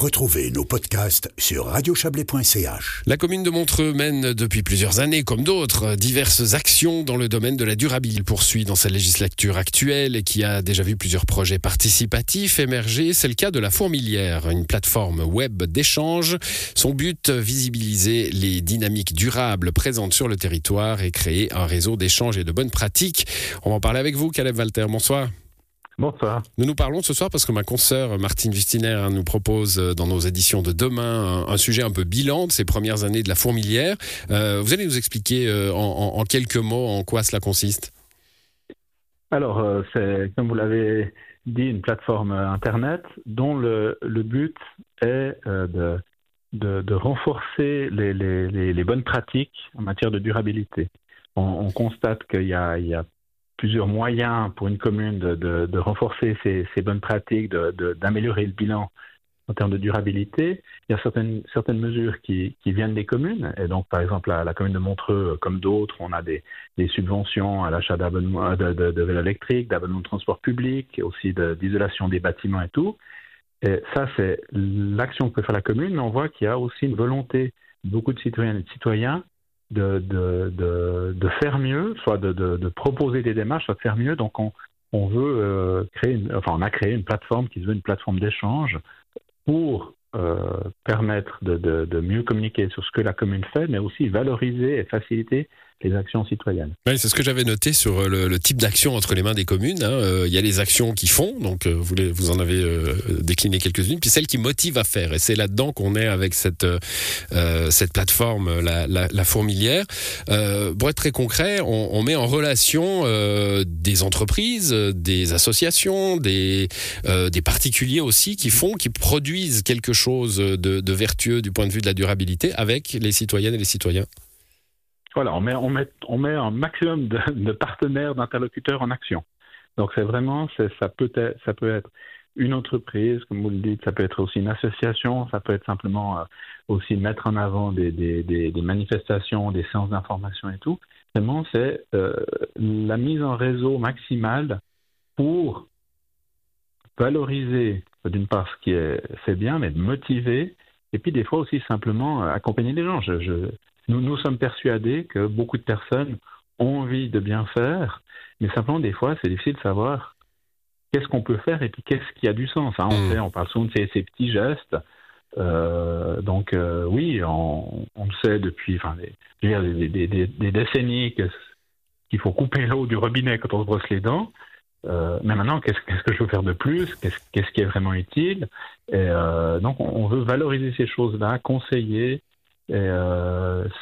Retrouvez nos podcasts sur radiochablais.ch. La commune de Montreux mène depuis plusieurs années, comme d'autres, diverses actions dans le domaine de la durabilité. Il poursuit dans sa législature actuelle et qui a déjà vu plusieurs projets participatifs émerger. C'est le cas de la Fourmilière, une plateforme web d'échange. Son but, visibiliser les dynamiques durables présentes sur le territoire et créer un réseau d'échange et de bonnes pratiques. On va en parler avec vous, Caleb Walter. Bonsoir. Bonsoir. Nous nous parlons ce soir parce que ma consoeur Martine Vustiner hein, nous propose euh, dans nos éditions de demain un, sujet un peu bilan de ces premières années de la fourmilière. Euh, vous allez nous expliquer euh, en, quelques mots en quoi cela consiste Alors, c'est comme vous l'avez dit, une plateforme Internet dont le, but est de, de, renforcer les, les, bonnes pratiques en matière de durabilité. On, constate qu'il y a, il y a plusieurs moyens pour une commune de, renforcer ses, bonnes pratiques, d'améliorer le bilan en termes de durabilité. Il y a certaines, certaines mesures qui, viennent des communes. Et donc, par exemple, la, la commune de Montreux, comme d'autres, on a des, des subventions à l'achat d'abonnements de, de, de vélos électriques, d'abonnements de transport public, aussi d'isolation des bâtiments et tout. Et ça, c'est l'action que peut faire la commune, mais on voit qu'il y a aussi une volonté de beaucoup de citoyennes et de citoyens de, de, de, faire mieux, soit de, de, proposer des démarches, soit de faire mieux. Donc on, on veut euh, créer, une, enfin on a créé une plateforme qui se veut une plateforme d'échange pour euh, permettre de, de, mieux communiquer sur ce que la commune fait, mais aussi valoriser et faciliter les actions citoyennes. Oui, c'est ce que j'avais noté sur euh, le, type d'action entre les mains des communes. Hein. Euh, il y a les actions qui font, donc euh, vous, en avez décliné quelques-unes, puis celles qui motivent à faire. Et c'est là-dedans qu'on est avec cette, plateforme, la, fourmilière. pour être très concret, on, met en relation des entreprises, des associations, des, particuliers aussi qui font, qui produisent quelque chose de vertueux du point de vue de la durabilité avec les citoyennes et les citoyens. Voilà, on met, on met, on met un maximum de, partenaires, d'interlocuteurs en action. Donc c'est vraiment, ça peut, être, ça peut être une entreprise, comme vous le dites, ça peut être aussi une association, ça peut être simplement euh, aussi mettre en avant des, des, des, manifestations, des séances d'information et tout. Vraiment, c'est euh, la mise en réseau maximale pour valoriser, d'une part, ce qui est fait bien, mais de motiver, et puis des fois aussi simplement euh, accompagner les gens. Je, je, nous, nous sommes persuadés que beaucoup de personnes ont envie de bien faire, mais simplement des fois c'est difficile de savoir qu'est-ce qu'on peut faire et puis qu'est-ce qui a du sens. Hein. On, mmh. on parle souvent de ces, petits gestes. Euh, donc euh, oui, on, le sait depuis enfin, des, des, décennies qu'il faut couper l'eau du robinet quand on se brosse les dents. Euh, mais maintenant, qu'est-ce, que je veux faire de plus? Qu'est-ce, qui est vraiment utile? Et donc, on, veut valoriser ces choses-là, conseiller, et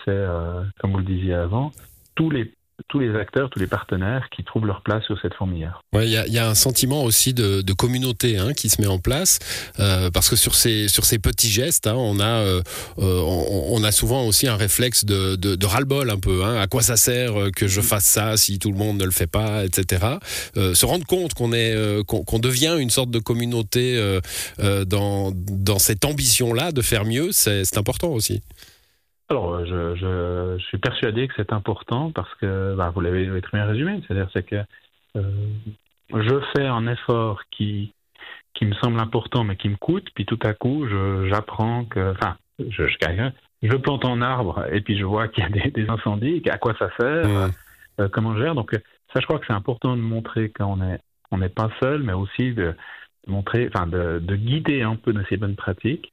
c'est, euh, comme vous le disiez avant, tous les tous les acteurs, tous les partenaires qui trouvent leur place sur cette fourmilière. Il y, a, un sentiment aussi de, communauté hein, qui se met en place, euh, parce que sur ces, sur ces petits gestes, hein, on, a, euh, on, a souvent aussi un réflexe de, de, de ras-le-bol un peu. Hein, à quoi ça sert que je fasse ça si tout le monde ne le fait pas, etc. Se rendre compte qu'on est qu'on devient une sorte de communauté dans, dans cette ambition-là de faire mieux, c'est important aussi. Alors, je, je, je, suis persuadé que c'est important parce que bah, vous l'avez très bien résumé. C'est-à-dire c'est que euh, je fais un effort qui qui me semble important mais qui me coûte, puis tout à coup j'apprends que, enfin, je, je, je plante un arbre et puis je vois qu'il y a des, des, incendies, à quoi ça sert, mmh. euh, comment je gère? Donc ça, je crois que c'est important de montrer qu'on est on n'est pas seul, mais aussi de, montrer, enfin, de, de guider un peu de ces bonnes pratiques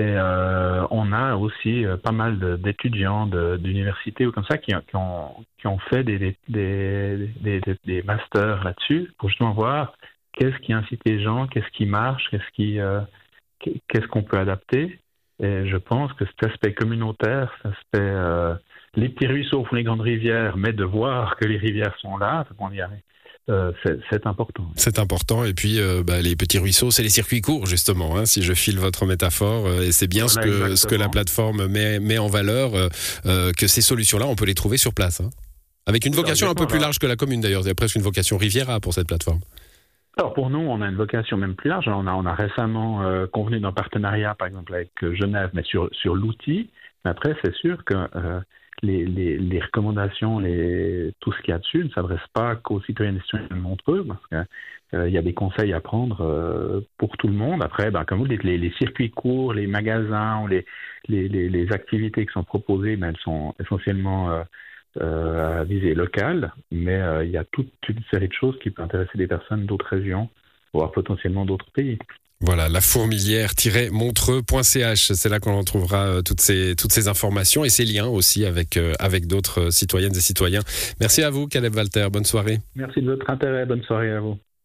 et euh, on a aussi euh, pas mal d'étudiants d'universités ou comme ça qui, ont, fait des, masters là-dessus pour justement voir qu'est-ce qui incite les gens, qu'est-ce qui marche, qu'est-ce euh, qu'est-ce qu'on peut adapter. Et je pense que cet aspect communautaire, cet aspect les petits ruisseaux font les grandes rivières, mais de voir que les rivières sont là, on y arrive. Euh, c'est important. C'est important. Et puis, euh, bah, les petits ruisseaux, c'est les circuits courts, justement, hein, si je file votre métaphore. Euh, et c'est bien ce, que, ce que la plateforme met, met en valeur, que ces solutions-là, on peut les trouver sur place. Hein. Avec une vocation un peu plus large que la commune, d'ailleurs. Il y a presque une vocation Riviera pour cette plateforme. Alors pour nous, on a une vocation même plus large. On a, on a récemment convenu d'un partenariat, par exemple, avec Genève, mais sur, sur l'outil. Mais après, c'est sûr que les, les, les, recommandations, les, tout ce qu'il y a dessus ne s'adresse pas qu'aux citoyens et citoyennes de Montreux, parce que il y a des conseils à prendre pour tout le monde. Après, ben, comme vous dites, les, circuits courts, les magasins, les, les, les, activités qui sont proposées, ben, elles sont essentiellement à visée locale, mais il y a toute une série de choses qui peuvent intéresser des personnes d'autres régions, voire potentiellement d'autres pays. Voilà, la fourmilière-montreux.ch, c'est là qu'on retrouvera euh, toutes ces, toutes ces informations et ces liens aussi avec, euh, avec d'autres citoyennes et citoyens. Merci à vous, Caleb Walter. Bonne soirée. Merci de votre intérêt. Bonne soirée à vous.